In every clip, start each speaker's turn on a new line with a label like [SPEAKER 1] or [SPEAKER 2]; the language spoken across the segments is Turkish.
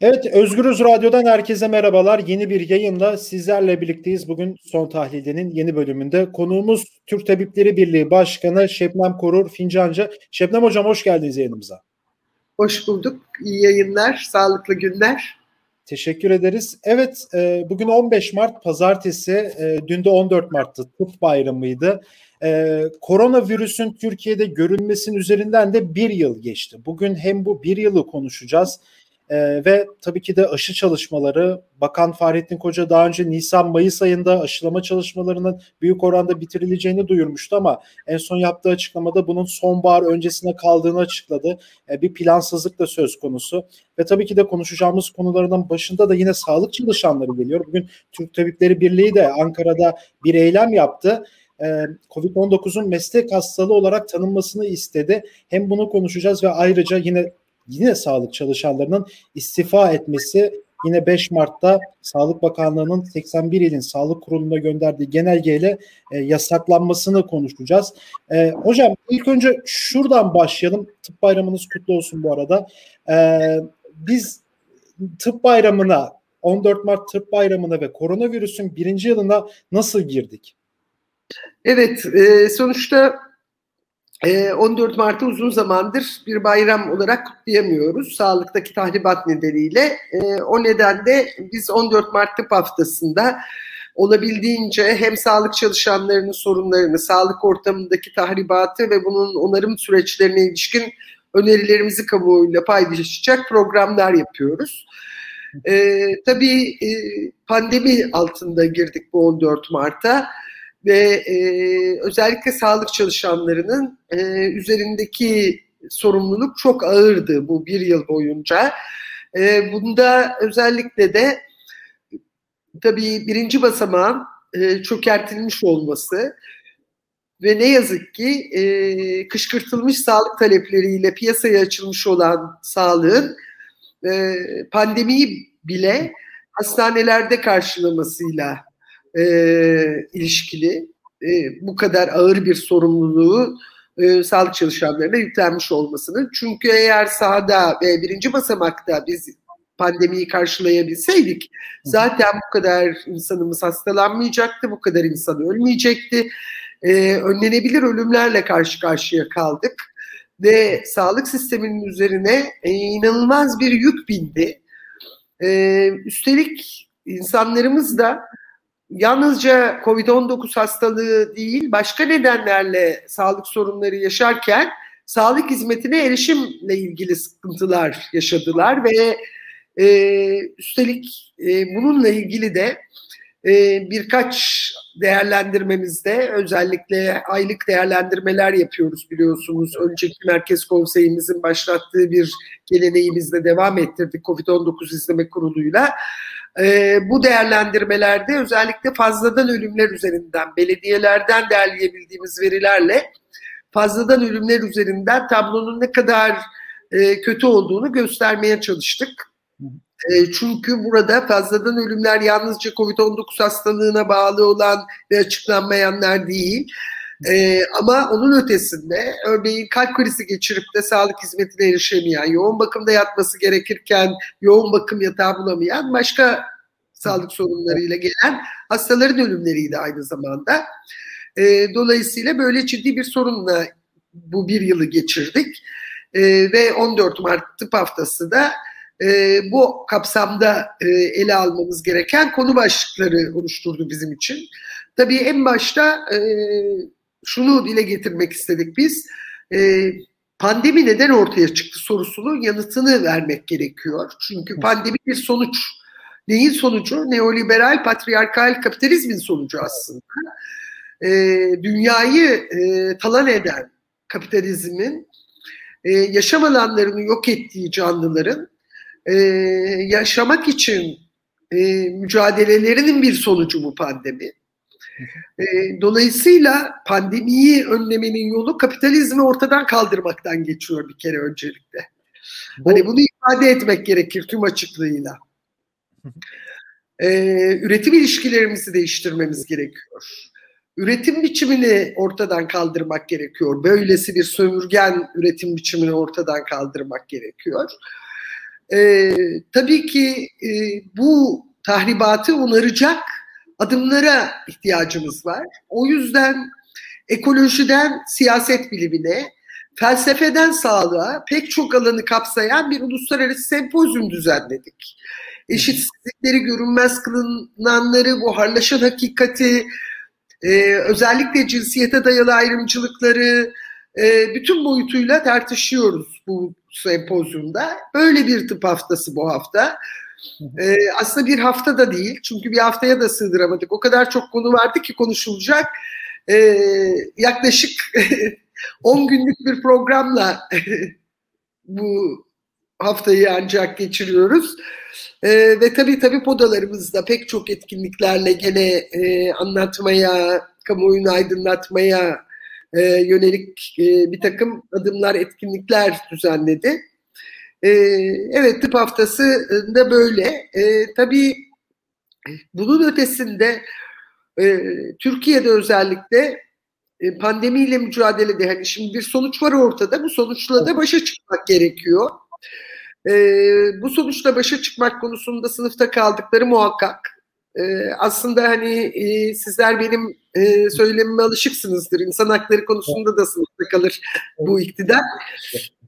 [SPEAKER 1] Evet, Özgürüz Radyo'dan herkese merhabalar. Yeni bir yayınla sizlerle birlikteyiz. Bugün Son Tahlil'in yeni bölümünde. Konuğumuz Türk Tabipleri Birliği Başkanı Şebnem Korur Fincancı. Şebnem Hocam hoş geldiniz yayınımıza.
[SPEAKER 2] Hoş bulduk. İyi yayınlar, sağlıklı günler.
[SPEAKER 1] Teşekkür ederiz. Evet, e, bugün 15 Mart Pazartesi, e, dün de 14 Mart'tı, tıp bayramıydı. E, koronavirüsün Türkiye'de görülmesinin üzerinden de bir yıl geçti. Bugün hem bu bir yılı konuşacağız ee, ve tabii ki de aşı çalışmaları Bakan Fahrettin Koca daha önce Nisan-Mayıs ayında aşılama çalışmalarının büyük oranda bitirileceğini duyurmuştu ama en son yaptığı açıklamada bunun sonbahar öncesine kaldığını açıkladı. Ee, bir plansızlık da söz konusu ve tabii ki de konuşacağımız konulardan başında da yine sağlık çalışanları geliyor. Bugün Türk Tabipleri Birliği de Ankara'da bir eylem yaptı. Ee, Covid-19'un meslek hastalığı olarak tanınmasını istedi. Hem bunu konuşacağız ve ayrıca yine yine sağlık çalışanlarının istifa etmesi yine 5 Mart'ta Sağlık Bakanlığı'nın 81 ilin sağlık kuruluna gönderdiği genelgeyle e, yasaklanmasını konuşacağız. E, hocam ilk önce şuradan başlayalım. Tıp bayramınız kutlu olsun bu arada. E, biz tıp bayramına 14 Mart tıp bayramına ve koronavirüsün birinci yılına nasıl girdik?
[SPEAKER 2] Evet, e, sonuçta 14 ee, Mart'ı uzun zamandır bir bayram olarak kutlayamıyoruz. Sağlıktaki tahribat nedeniyle. Ee, o nedenle biz 14 Mart tıp haftasında olabildiğince hem sağlık çalışanlarının sorunlarını, sağlık ortamındaki tahribatı ve bunun onarım süreçlerine ilişkin önerilerimizi kamuoyuyla paylaşacak programlar yapıyoruz. Ee, tabii e, pandemi altında girdik bu 14 Mart'a ve e, özellikle sağlık çalışanlarının e, üzerindeki sorumluluk çok ağırdı bu bir yıl boyunca. E, bunda özellikle de tabii birinci basamağın e, çökertilmiş olması ve ne yazık ki e, kışkırtılmış sağlık talepleriyle piyasaya açılmış olan sağlığın e, pandemiyi bile hastanelerde karşılamasıyla e, ilişkili e, bu kadar ağır bir sorumluluğu e, sağlık çalışanlarına yüklenmiş olmasının. Çünkü eğer sahada ve birinci basamakta biz pandemiyi karşılayabilseydik zaten bu kadar insanımız hastalanmayacaktı, bu kadar insan ölmeyecekti. E, önlenebilir ölümlerle karşı karşıya kaldık ve sağlık sisteminin üzerine e, inanılmaz bir yük bindi. E, üstelik insanlarımız da yalnızca COVID-19 hastalığı değil başka nedenlerle sağlık sorunları yaşarken sağlık hizmetine erişimle ilgili sıkıntılar yaşadılar ve e, üstelik e, bununla ilgili de e, birkaç değerlendirmemizde özellikle aylık değerlendirmeler yapıyoruz biliyorsunuz. Önceki Merkez Konseyimizin başlattığı bir geleneğimizde devam ettirdik COVID-19 izleme kuruluyla. E, bu değerlendirmelerde özellikle fazladan ölümler üzerinden, belediyelerden derleyebildiğimiz verilerle fazladan ölümler üzerinden tablonun ne kadar e, kötü olduğunu göstermeye çalıştık. E, çünkü burada fazladan ölümler yalnızca COVID-19 hastalığına bağlı olan ve açıklanmayanlar değil. Ee, ama onun ötesinde örneğin kalp krizi geçirip de sağlık hizmetine erişemeyen, yoğun bakımda yatması gerekirken yoğun bakım yatağı bulamayan başka sağlık sorunlarıyla gelen hastaların ölümleriydi aynı zamanda. Ee, dolayısıyla böyle ciddi bir sorunla bu bir yılı geçirdik. Ee, ve 14 Mart tıp haftası da e, bu kapsamda e, ele almamız gereken konu başlıkları oluşturdu bizim için. Tabii en başta e, şunu dile getirmek istedik biz. E, pandemi neden ortaya çıktı sorusunun yanıtını vermek gerekiyor. Çünkü pandemi bir sonuç. Neyin sonucu? Neoliberal, patriarkal kapitalizmin sonucu aslında. E, dünyayı e, talan eden kapitalizmin e, yaşam alanlarını yok ettiği canlıların e, yaşamak için e, mücadelelerinin bir sonucu bu pandemi. E, dolayısıyla pandemiyi önlemenin yolu kapitalizmi ortadan kaldırmaktan geçiyor bir kere öncelikle. Bu, hani bunu ifade etmek gerekir tüm açıklığıyla. Ee, üretim ilişkilerimizi değiştirmemiz gerekiyor. Üretim biçimini ortadan kaldırmak gerekiyor. Böylesi bir sömürgen üretim biçimini ortadan kaldırmak gerekiyor. E, tabii ki e, bu tahribatı onaracak adımlara ihtiyacımız var. O yüzden ekolojiden siyaset bilimine, felsefeden sağlığa pek çok alanı kapsayan bir uluslararası sempozyum düzenledik. Eşitsizlikleri görünmez kılınanları, buharlaşan hakikati, e, özellikle cinsiyete dayalı ayrımcılıkları e, bütün boyutuyla tartışıyoruz bu sempozyumda. Böyle bir tıp haftası bu hafta. E, aslında bir hafta da değil çünkü bir haftaya da sığdıramadık. O kadar çok konu vardı ki konuşulacak. E, yaklaşık 10 günlük bir programla bu haftayı ancak geçiriyoruz. E, ve tabii tabii podalarımızda pek çok etkinliklerle gene e, anlatmaya, kamuoyunu aydınlatmaya e, yönelik e, bir takım adımlar, etkinlikler düzenledi. E, evet tıp haftası da böyle. E, tabii bunun ötesinde e, Türkiye'de özellikle e, pandemiyle mücadelede hani şimdi bir sonuç var ortada. Bu sonuçla da başa çıkmak gerekiyor. E, bu sonuçla başa çıkmak konusunda sınıfta kaldıkları muhakkak. E, aslında hani e, sizler benim e, söylemime alışıksınızdır. İnsan hakları konusunda da sınıfta kalır bu iktidar.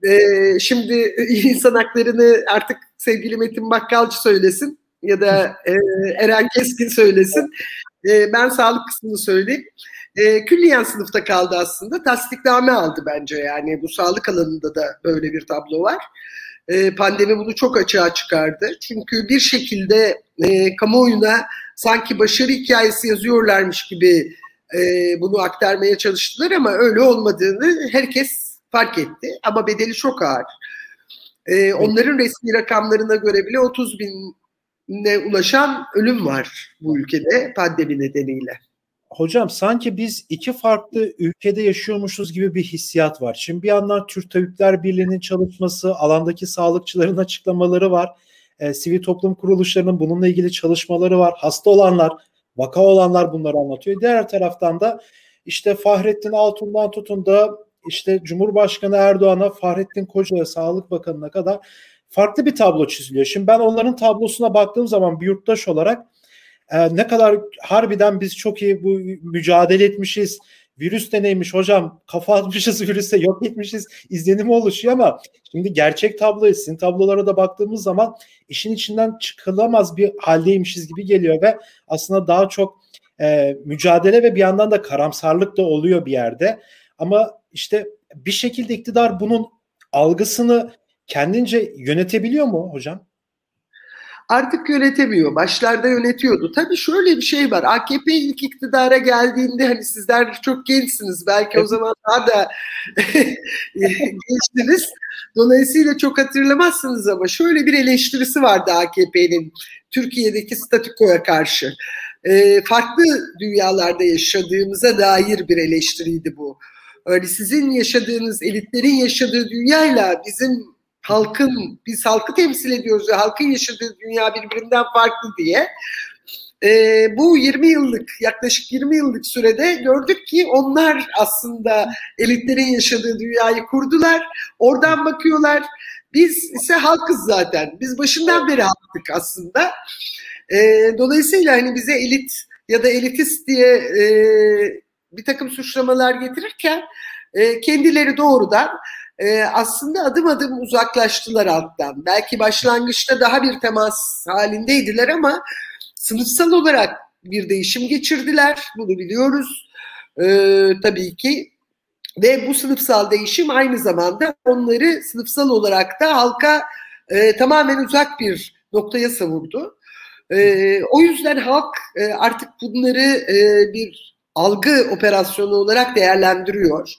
[SPEAKER 2] E, şimdi insan haklarını artık sevgili Metin Bakkalcı söylesin ya da e, Eren Keskin söylesin. E, ben sağlık kısmını söyleyeyim. E, külliyen sınıfta kaldı aslında. Tasdikname aldı bence yani. Bu sağlık alanında da böyle bir tablo var. E, pandemi bunu çok açığa çıkardı. Çünkü bir şekilde e, kamuoyuna sanki başarı hikayesi yazıyorlarmış gibi e, bunu aktarmaya çalıştılar ama öyle olmadığını herkes fark etti. Ama bedeli çok ağır. E, onların resmi rakamlarına göre bile 30 bine ulaşan ölüm var bu ülkede pandemi nedeniyle.
[SPEAKER 1] Hocam sanki biz iki farklı ülkede yaşıyormuşuz gibi bir hissiyat var. Şimdi bir yandan Türk Tabipler Birliği'nin çalışması, alandaki sağlıkçıların açıklamaları var. E, sivil toplum kuruluşlarının bununla ilgili çalışmaları var. Hasta olanlar, vaka olanlar bunları anlatıyor. Diğer taraftan da işte Fahrettin Altun'dan tutun da işte Cumhurbaşkanı Erdoğan'a, Fahrettin Koca'ya, Sağlık Bakanı'na kadar farklı bir tablo çiziliyor. Şimdi ben onların tablosuna baktığım zaman bir yurttaş olarak e, ne kadar harbiden biz çok iyi bu mücadele etmişiz. Virüs de neymiş hocam kafa atmışız virüse yok etmişiz izlenimi oluşuyor ama şimdi gerçek tabloyu sizin tablolara da baktığımız zaman işin içinden çıkılamaz bir haldeymişiz gibi geliyor ve aslında daha çok e, mücadele ve bir yandan da karamsarlık da oluyor bir yerde ama işte bir şekilde iktidar bunun algısını kendince yönetebiliyor mu hocam?
[SPEAKER 2] artık yönetemiyor. Başlarda yönetiyordu. Tabii şöyle bir şey var. AKP ilk iktidara geldiğinde hani sizler çok gençsiniz. Belki o zaman daha da gençsiniz. Dolayısıyla çok hatırlamazsınız ama şöyle bir eleştirisi vardı AKP'nin Türkiye'deki statükoya karşı. E, farklı dünyalarda yaşadığımıza dair bir eleştiriydi bu. Öyle sizin yaşadığınız, elitlerin yaşadığı dünyayla bizim halkın, biz halkı temsil ediyoruz ve halkın yaşadığı dünya birbirinden farklı diye. E, bu 20 yıllık, yaklaşık 20 yıllık sürede gördük ki onlar aslında elitlerin yaşadığı dünyayı kurdular. Oradan bakıyorlar. Biz ise halkız zaten. Biz başından beri halktık aslında. E, dolayısıyla hani bize elit ya da elitist diye e, bir takım suçlamalar getirirken e, kendileri doğrudan e, aslında adım adım uzaklaştılar alttan. Belki başlangıçta daha bir temas halindeydiler ama sınıfsal olarak bir değişim geçirdiler. Bunu biliyoruz e, tabii ki. Ve bu sınıfsal değişim aynı zamanda onları sınıfsal olarak da halka e, tamamen uzak bir noktaya savurdu. E, o yüzden halk e, artık bunları e, bir algı operasyonu olarak değerlendiriyor.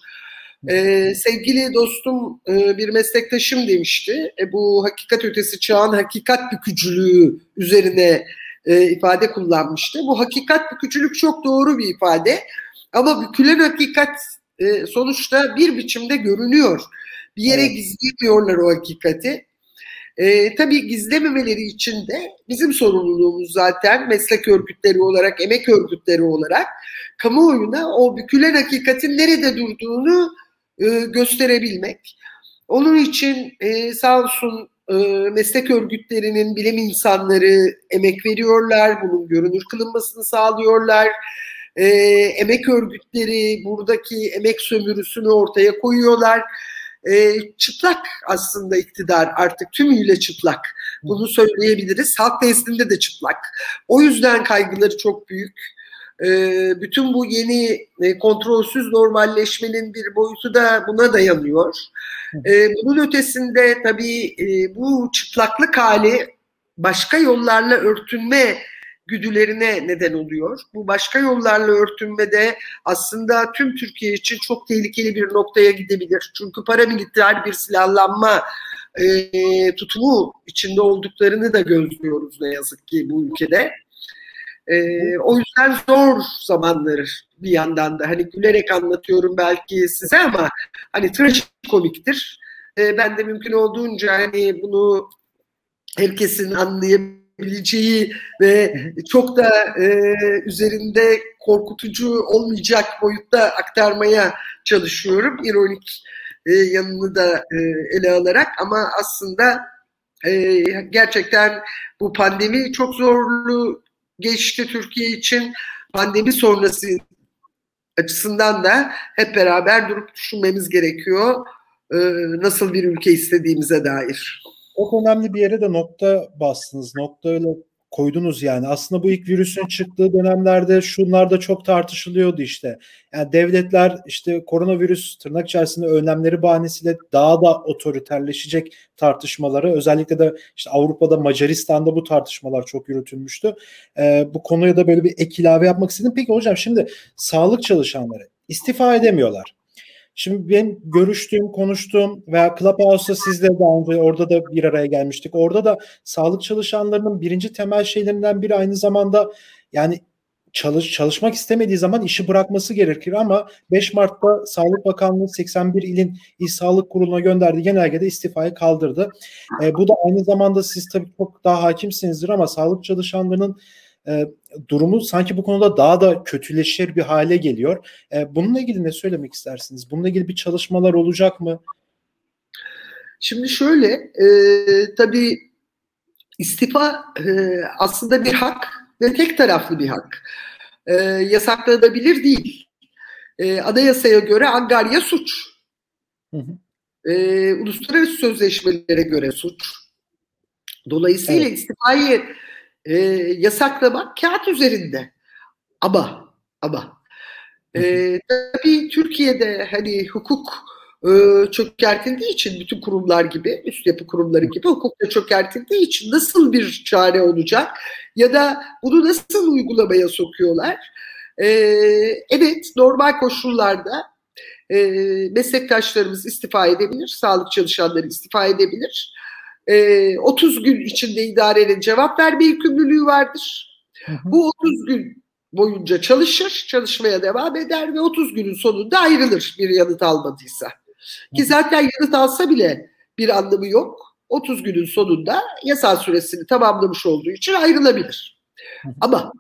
[SPEAKER 2] Ee, sevgili dostum e, bir meslektaşım demişti. E, bu hakikat ötesi çağın hakikat bükücülüğü üzerine e, ifade kullanmıştı. Bu hakikat bükücülük çok doğru bir ifade. Ama bükülen hakikat e, sonuçta bir biçimde görünüyor. Bir yere evet. gizleyemiyorlar o hakikati. E, tabii gizlememeleri için de bizim sorumluluğumuz zaten meslek örgütleri olarak, emek örgütleri olarak kamuoyuna o bükülen hakikatin nerede durduğunu e, gösterebilmek. Onun için e, sağ olsun e, meslek örgütlerinin bilim insanları emek veriyorlar, bunun görünür kılınmasını sağlıyorlar. E, emek örgütleri buradaki emek sömürüsünü ortaya koyuyorlar. E, çıplak aslında iktidar artık tümüyle çıplak. Bunu söyleyebiliriz. Halk nezdinde de çıplak. O yüzden kaygıları çok büyük. E, bütün bu yeni e, kontrolsüz normalleşmenin bir boyutu da buna dayanıyor. E, bunun ötesinde tabii e, bu çıplaklık hali başka yollarla örtünme güdülerine neden oluyor. Bu başka yollarla örtünmede aslında tüm Türkiye için çok tehlikeli bir noktaya gidebilir. Çünkü paramiliter bir silahlanma e, tutumu içinde olduklarını da gözlüyoruz ne yazık ki bu ülkede. E, o yüzden zor zamanlar bir yandan da hani gülerek anlatıyorum belki size ama hani trajikomiktir. E, ben de mümkün olduğunca hani bunu herkesin anlayabileceği ve çok da e, üzerinde korkutucu olmayacak boyutta aktarmaya çalışıyorum. İronik e, yanını da e, ele alarak ama aslında e, gerçekten bu pandemi çok zorlu geçti Türkiye için. Pandemi sonrası açısından da hep beraber durup düşünmemiz gerekiyor. E, nasıl bir ülke istediğimize dair.
[SPEAKER 1] Çok önemli bir yere de nokta bastınız. Nokta öyle koydunuz yani. Aslında bu ilk virüsün çıktığı dönemlerde şunlar da çok tartışılıyordu işte. Yani devletler işte koronavirüs tırnak içerisinde önlemleri bahanesiyle daha da otoriterleşecek tartışmaları özellikle de işte Avrupa'da Macaristan'da bu tartışmalar çok yürütülmüştü. Ee, bu konuya da böyle bir ek ilave yapmak istedim. Peki hocam şimdi sağlık çalışanları istifa edemiyorlar. Şimdi ben görüştüğüm, konuştuğum veya Clubhouse'da sizle daha önce orada da bir araya gelmiştik. Orada da sağlık çalışanlarının birinci temel şeylerinden biri aynı zamanda yani çalış çalışmak istemediği zaman işi bırakması gerekir ama 5 Mart'ta Sağlık Bakanlığı 81 ilin İl Sağlık Kurulu'na gönderdiği genelgede istifayı kaldırdı. E, bu da aynı zamanda siz tabii çok daha hakimsinizdir ama sağlık çalışanlarının e, durumu sanki bu konuda daha da kötüleşir bir hale geliyor. E, bununla ilgili ne söylemek istersiniz? Bununla ilgili bir çalışmalar olacak mı?
[SPEAKER 2] Şimdi şöyle, e, tabii istifa e, aslında bir hak ve tek taraflı bir hak. E, yasaklanabilir değil. E, anayasaya göre Angarya suç. Hı hı. E, uluslararası sözleşmelere göre suç. Dolayısıyla evet. istifayı e, yasaklamak kağıt üzerinde. Ama ama e, tabii Türkiye'de hani hukuk e, çökertildiği için bütün kurumlar gibi, üst yapı kurumları gibi hukuk da çökertildiği için nasıl bir çare olacak ya da bunu nasıl uygulamaya sokuyorlar? E, evet normal koşullarda e, meslektaşlarımız istifa edebilir, sağlık çalışanları istifa edebilir e, ee, 30 gün içinde idarenin cevap verme yükümlülüğü vardır. Hı hı. Bu 30 gün boyunca çalışır, çalışmaya devam eder ve 30 günün sonunda ayrılır bir yanıt almadıysa. Ki zaten yanıt alsa bile bir anlamı yok. 30 günün sonunda yasal süresini tamamlamış olduğu için ayrılabilir. Ama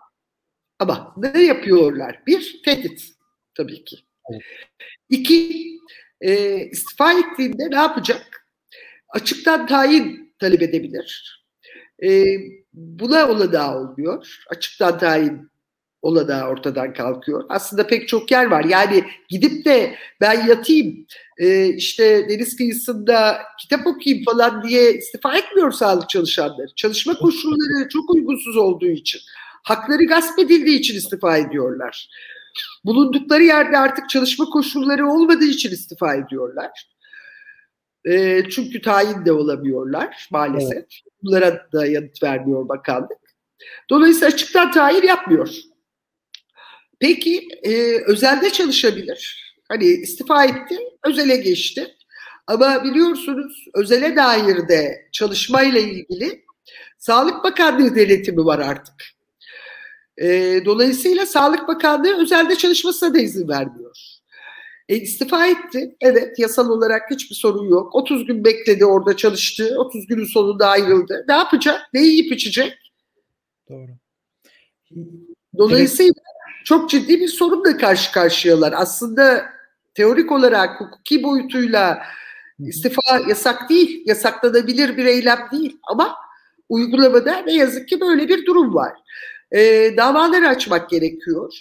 [SPEAKER 2] ama ne yapıyorlar? Bir, tehdit tabii ki. İki, e, istifa ettiğinde ne yapacak? Açıktan tayin talep edebilir. E, buna olanağı olmuyor. Açıktan tayin olanağı ortadan kalkıyor. Aslında pek çok yer var. Yani gidip de ben yatayım e, işte deniz kıyısında kitap okuyayım falan diye istifa etmiyor sağlık çalışanları. Çalışma koşulları çok uygunsuz olduğu için, hakları gasp edildiği için istifa ediyorlar. Bulundukları yerde artık çalışma koşulları olmadığı için istifa ediyorlar. E, çünkü tayin de olamıyorlar maalesef. Evet. Bunlara da yanıt vermiyor bakanlık. Dolayısıyla açıktan tayin yapmıyor. Peki e, özelde çalışabilir. Hani istifa etti, özele geçti. Ama biliyorsunuz özele dair de çalışmayla ilgili Sağlık Bakanlığı denetimi var artık. E, dolayısıyla Sağlık Bakanlığı özelde çalışmasına da izin vermiyor. E, istifa etti. Evet yasal olarak hiçbir sorun yok. 30 gün bekledi orada çalıştı. 30 günün sonunda ayrıldı. Ne yapacak? Ne yiyip içecek? Doğru. Dolayısıyla evet. çok ciddi bir sorunla karşı karşıyalar. Aslında teorik olarak hukuki boyutuyla İstifa yasak değil, yasaklanabilir bir eylem değil ama uygulamada ne yazık ki böyle bir durum var. E, davaları açmak gerekiyor.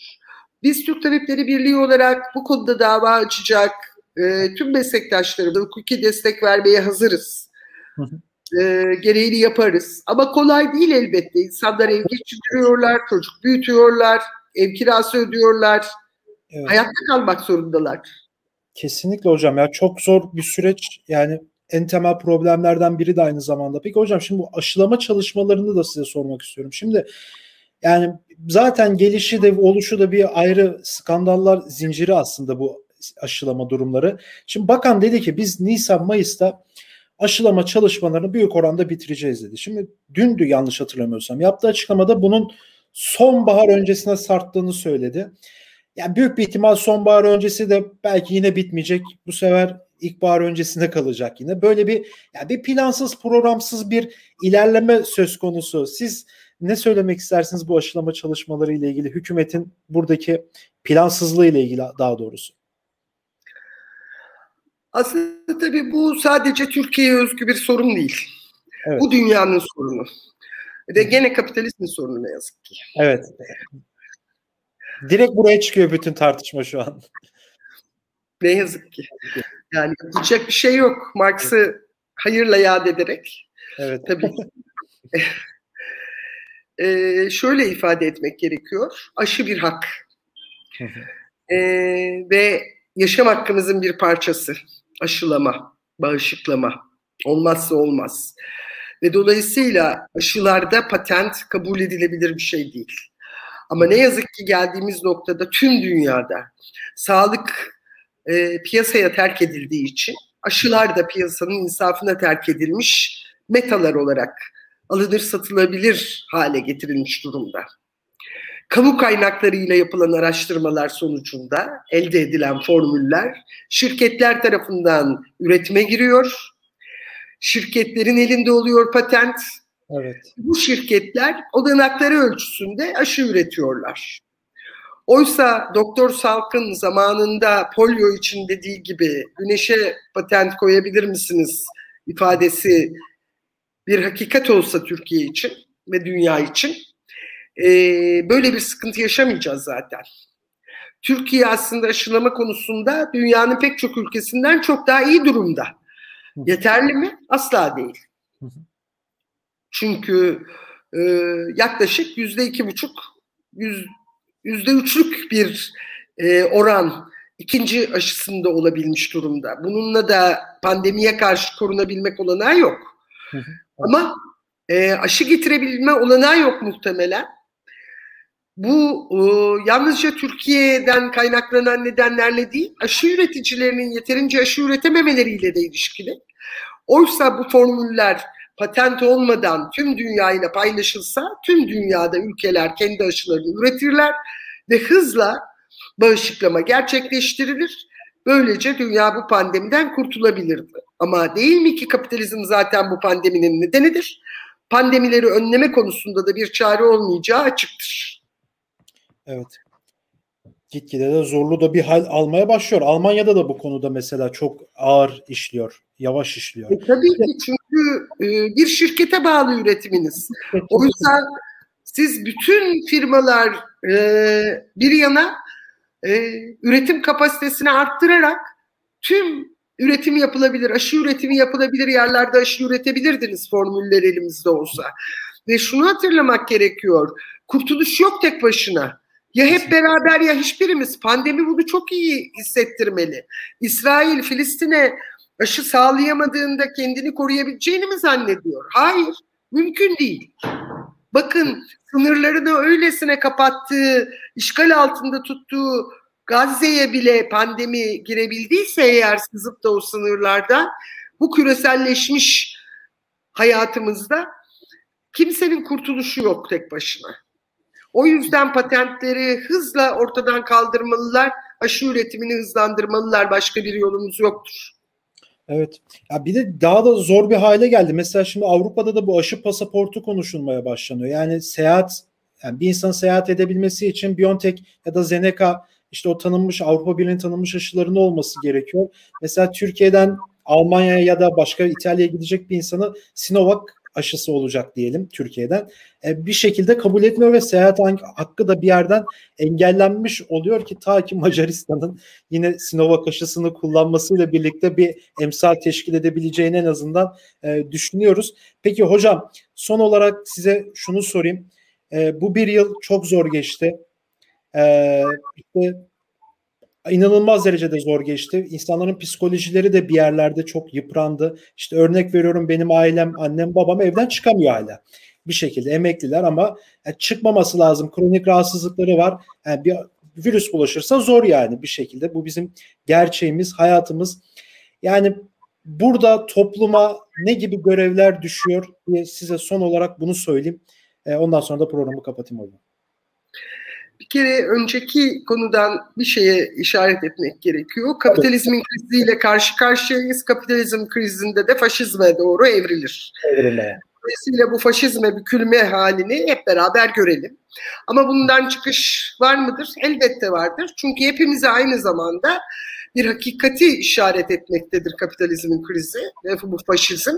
[SPEAKER 2] Biz Türk Tabipleri Birliği olarak bu konuda dava açacak e, tüm meslektaşlarımıza hukuki destek vermeye hazırız. E, gereğini yaparız. Ama kolay değil elbette. İnsanlar ev geçindiriyorlar, çocuk büyütüyorlar, ev kirası ödüyorlar. Evet. Hayatta kalmak zorundalar.
[SPEAKER 1] Kesinlikle hocam ya çok zor bir süreç yani en temel problemlerden biri de aynı zamanda. Peki hocam şimdi bu aşılama çalışmalarını da size sormak istiyorum. Şimdi yani zaten gelişi de oluşu da bir ayrı skandallar zinciri aslında bu aşılama durumları. Şimdi bakan dedi ki biz Nisan Mayıs'ta aşılama çalışmalarını büyük oranda bitireceğiz dedi. Şimdi dündü yanlış hatırlamıyorsam yaptığı açıklamada bunun sonbahar öncesine sarttığını söyledi. Yani büyük bir ihtimal sonbahar öncesi de belki yine bitmeyecek. Bu sefer ilkbahar öncesinde kalacak yine. Böyle bir yani bir plansız, programsız bir ilerleme söz konusu. Siz ne söylemek istersiniz bu aşılama çalışmaları ile ilgili? Hükümetin buradaki plansızlığı ile ilgili daha doğrusu.
[SPEAKER 2] Aslında tabii bu sadece Türkiye'ye özgü bir sorun değil. Evet. Bu dünyanın sorunu. Ve gene kapitalizmin sorunu ne yazık ki.
[SPEAKER 1] Evet. Direkt buraya çıkıyor bütün tartışma şu an.
[SPEAKER 2] Ne yazık ki. Yani yapacak bir şey yok. Marx'ı hayırla yad ederek. Evet. Tabii. ee, şöyle ifade etmek gerekiyor. Aşı bir hak. ee, ve yaşam hakkımızın bir parçası. Aşılama, bağışıklama. Olmazsa olmaz. Ve dolayısıyla aşılarda patent kabul edilebilir bir şey değil. Ama ne yazık ki geldiğimiz noktada tüm dünyada sağlık e, piyasaya terk edildiği için aşılar da piyasanın insafına terk edilmiş metalar olarak alınır satılabilir hale getirilmiş durumda. Kamu kaynaklarıyla yapılan araştırmalar sonucunda elde edilen formüller şirketler tarafından üretime giriyor. Şirketlerin elinde oluyor patent Evet. Bu şirketler olanakları ölçüsünde aşı üretiyorlar. Oysa Doktor Salk'ın zamanında polio için dediği gibi güneşe patent koyabilir misiniz ifadesi bir hakikat olsa Türkiye için ve dünya için e, böyle bir sıkıntı yaşamayacağız zaten. Türkiye aslında aşılama konusunda dünyanın pek çok ülkesinden çok daha iyi durumda. Yeterli mi? Asla değil. Çünkü e, yaklaşık yüzde iki buçuk, yüzde üçlük bir e, oran ikinci aşısında olabilmiş durumda. Bununla da pandemiye karşı korunabilmek olanağı yok. Ama e, aşı getirebilme olanağı yok muhtemelen. Bu e, yalnızca Türkiye'den kaynaklanan nedenlerle değil, aşı üreticilerinin yeterince aşı üretememeleriyle de ilişkili. Oysa bu formüller patent olmadan tüm dünyayla paylaşılsa tüm dünyada ülkeler kendi aşılarını üretirler ve hızla bağışıklama gerçekleştirilir. Böylece dünya bu pandemiden kurtulabilirdi. Ama değil mi ki kapitalizm zaten bu pandeminin nedenidir? Pandemileri önleme konusunda da bir çare olmayacağı açıktır.
[SPEAKER 1] Evet gitgide de zorlu da bir hal almaya başlıyor. Almanya'da da bu konuda mesela çok ağır işliyor, yavaş işliyor.
[SPEAKER 2] E, tabii ki çünkü e, bir şirkete bağlı üretiminiz. O yüzden siz bütün firmalar e, bir yana e, üretim kapasitesini arttırarak tüm üretim yapılabilir, aşı üretimi yapılabilir yerlerde aşı üretebilirdiniz formüller elimizde olsa. Ve şunu hatırlamak gerekiyor. Kurtuluş yok tek başına. Ya hep beraber ya hiçbirimiz. Pandemi bunu çok iyi hissettirmeli. İsrail Filistin'e aşı sağlayamadığında kendini koruyabileceğini mi zannediyor? Hayır, mümkün değil. Bakın sınırlarını öylesine kapattığı, işgal altında tuttuğu Gazze'ye bile pandemi girebildiyse eğer sızıp da o sınırlardan bu küreselleşmiş hayatımızda kimsenin kurtuluşu yok tek başına. O yüzden patentleri hızla ortadan kaldırmalılar, aşı üretimini hızlandırmalılar. Başka bir yolumuz yoktur.
[SPEAKER 1] Evet. Ya bir de daha da zor bir hale geldi. Mesela şimdi Avrupa'da da bu aşı pasaportu konuşulmaya başlanıyor. Yani seyahat yani bir insan seyahat edebilmesi için BioNTech ya da Zeneca işte o tanınmış Avrupa Birliği'nin tanınmış aşılarının olması gerekiyor. Mesela Türkiye'den Almanya'ya ya da başka İtalya'ya gidecek bir insanı Sinovac aşısı olacak diyelim Türkiye'den. E, bir şekilde kabul etmiyor ve seyahat hakkı da bir yerden engellenmiş oluyor ki ta ki Macaristan'ın yine Sinovac aşısını kullanmasıyla birlikte bir emsal teşkil edebileceğini en azından e, düşünüyoruz. Peki hocam son olarak size şunu sorayım. E, bu bir yıl çok zor geçti. E, işte inanılmaz derecede zor geçti. İnsanların psikolojileri de bir yerlerde çok yıprandı. İşte örnek veriyorum benim ailem, annem, babam evden çıkamıyor hala. Bir şekilde emekliler ama yani çıkmaması lazım. Kronik rahatsızlıkları var. Yani bir virüs bulaşırsa zor yani bir şekilde. Bu bizim gerçeğimiz, hayatımız. Yani burada topluma ne gibi görevler düşüyor diye size son olarak bunu söyleyeyim. Ondan sonra da programı kapatayım hocam.
[SPEAKER 2] Bir kere önceki konudan bir şeye işaret etmek gerekiyor. Kapitalizmin kriziyle karşı karşıyayız. Kapitalizm krizinde de faşizme doğru evrilir.
[SPEAKER 1] Evrilmeye.
[SPEAKER 2] Dolayısıyla bu faşizme bükülme halini hep beraber görelim. Ama bundan çıkış var mıdır? Elbette vardır. Çünkü hepimize aynı zamanda bir hakikati işaret etmektedir kapitalizmin krizi ve bu faşizm.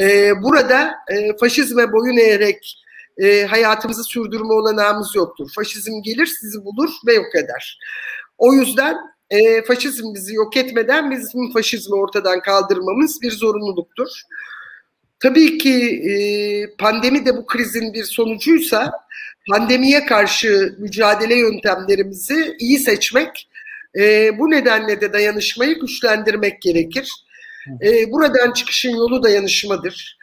[SPEAKER 2] Ee, burada e, faşizme boyun eğerek e, hayatımızı sürdürme olanağımız yoktur. Faşizm gelir sizi bulur ve yok eder. O yüzden e, faşizm bizi yok etmeden bizim faşizmi ortadan kaldırmamız bir zorunluluktur. Tabii ki e, pandemi de bu krizin bir sonucuysa pandemiye karşı mücadele yöntemlerimizi iyi seçmek, e, bu nedenle de dayanışmayı güçlendirmek gerekir. E, buradan çıkışın yolu dayanışmadır.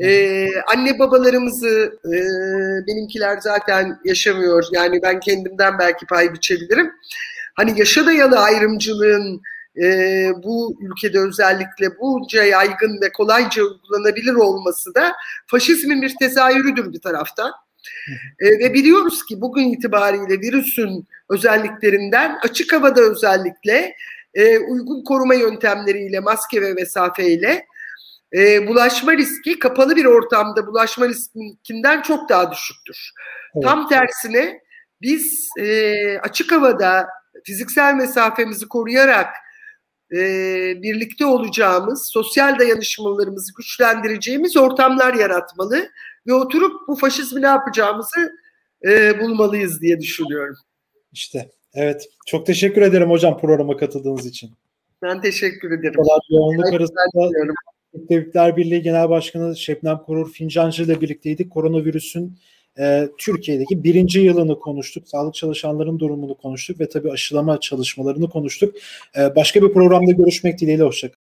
[SPEAKER 2] Ee, anne babalarımızı e, benimkiler zaten yaşamıyor. Yani ben kendimden belki pay biçebilirim. Hani yaşa dayalı ayrımcılığın e, bu ülkede özellikle bunca yaygın ve kolayca uygulanabilir olması da faşizmin bir tezahürüdür bir taraftan. E, ve biliyoruz ki bugün itibariyle virüsün özelliklerinden açık havada özellikle e, uygun koruma yöntemleriyle, maske ve mesafeyle e, bulaşma riski kapalı bir ortamda bulaşma riskinden çok daha düşüktür. Evet. Tam tersine biz e, açık havada fiziksel mesafemizi koruyarak e, birlikte olacağımız, sosyal dayanışmalarımızı güçlendireceğimiz ortamlar yaratmalı ve oturup bu faşizmi ne yapacağımızı e, bulmalıyız diye düşünüyorum.
[SPEAKER 1] İşte evet. Çok teşekkür ederim hocam programa katıldığınız için.
[SPEAKER 2] Ben teşekkür ederim.
[SPEAKER 1] Yoğunluk arasında Tabipler Birliği Genel Başkanı Şebnem Korur Fincancı ile birlikteydik. Koronavirüsün e, Türkiye'deki birinci yılını konuştuk. Sağlık çalışanların durumunu konuştuk ve tabii aşılama çalışmalarını konuştuk. E, başka bir programda görüşmek dileğiyle. Hoşçakalın.